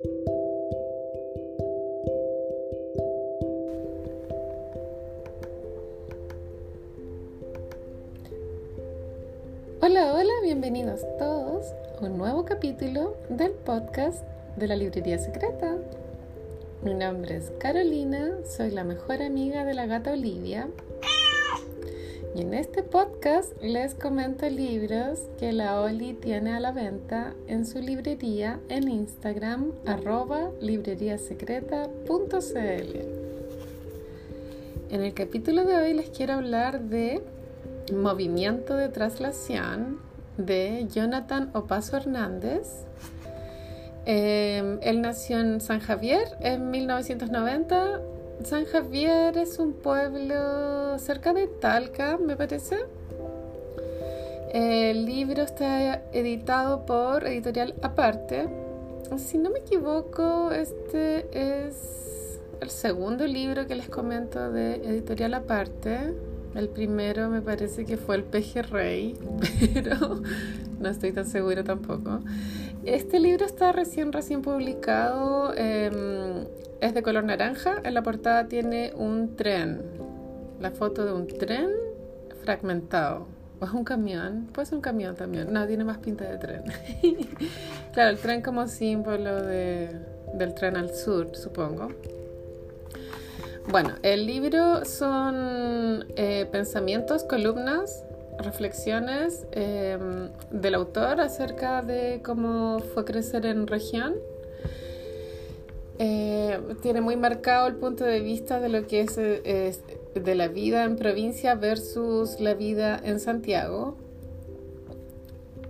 Hola, hola, bienvenidos todos a un nuevo capítulo del podcast de la Librería Secreta. Mi nombre es Carolina, soy la mejor amiga de la gata Olivia. Y en este podcast les comento libros que la Oli tiene a la venta en su librería en Instagram arroba libreriasecreta.cl. En el capítulo de hoy les quiero hablar de Movimiento de Traslación de Jonathan Opaso Hernández. Eh, él nació en San Javier en 1990. San Javier es un pueblo cerca de Talca, me parece. El libro está editado por Editorial Aparte. Si no me equivoco, este es el segundo libro que les comento de Editorial Aparte. El primero me parece que fue el pejerrey, pero no estoy tan segura tampoco. Este libro está recién, recién publicado. Es de color naranja. En la portada tiene un tren. La foto de un tren fragmentado. O es un camión. Puede ser un camión también. No, tiene más pinta de tren. claro, el tren como símbolo de, del tren al sur, supongo. Bueno, el libro son eh, pensamientos, columnas, reflexiones em, del autor acerca de cómo fue crecer en región. Eh, tiene muy marcado el punto de vista de lo que es, de la vida en provincia versus la vida en Santiago.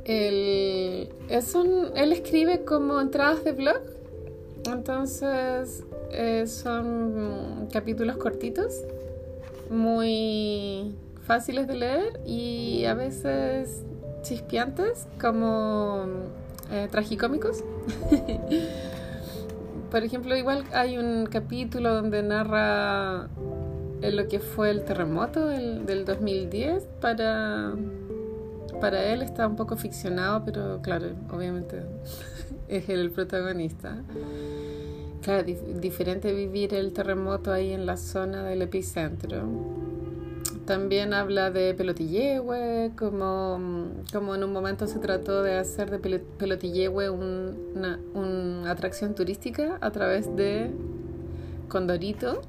Él, es él escribe como entradas de blog, entonces eh, son capítulos cortitos, muy fáciles de leer y a veces chispeantes, como eh, tragicómicos. Por ejemplo, igual hay un capítulo donde narra eh, lo que fue el terremoto del, del 2010 para para él está un poco ficcionado, pero claro, obviamente es el protagonista. Claro, diferente vivir el terremoto ahí en la zona del epicentro. También habla de pelotillehue, como, como en un momento se trató de hacer de pelotillehue una, atracción turística a través de Condorito.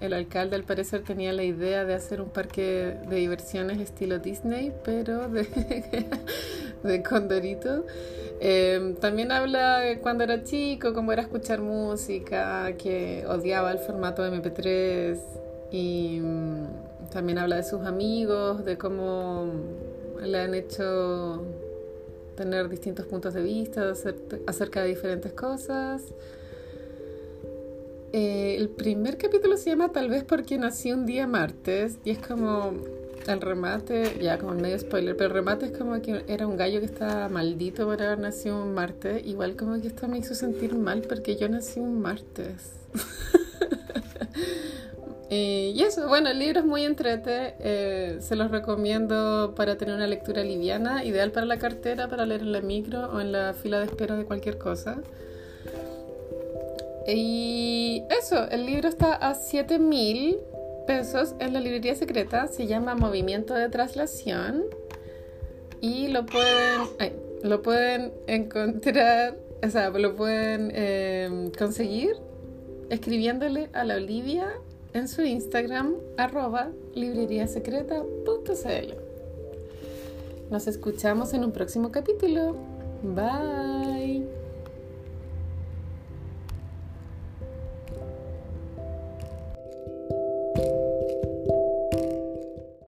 El alcalde al parecer tenía la idea de hacer un parque de diversiones estilo Disney, pero de, de Condorito. Em, también habla de cuando era chico, cómo era escuchar música, que odiaba el formato de MP3 y mm, también habla de sus amigos, de cómo le han hecho tener distintos puntos de vista acerca de diferentes cosas. Eh, el primer capítulo se llama Tal vez porque nací un día martes y es como el remate, ya como el medio spoiler, pero el remate es como que era un gallo que estaba maldito por haber nacido un martes. Igual como que esto me hizo sentir mal porque yo nací un martes. y eso, bueno, el libro es muy entrete, eh, se los recomiendo para tener una lectura liviana, ideal para la cartera, para leer en la micro o en la fila de espera de cualquier cosa. Y eso, el libro está a 7000 pesos en la librería secreta. Se llama Movimiento de Traslación. Y lo pueden, lo pueden encontrar, o sea, lo pueden em, conseguir escribiéndole a la Olivia en su Instagram, arroba libreriasecreta.cl. Nos escuchamos en un próximo capítulo. Bye.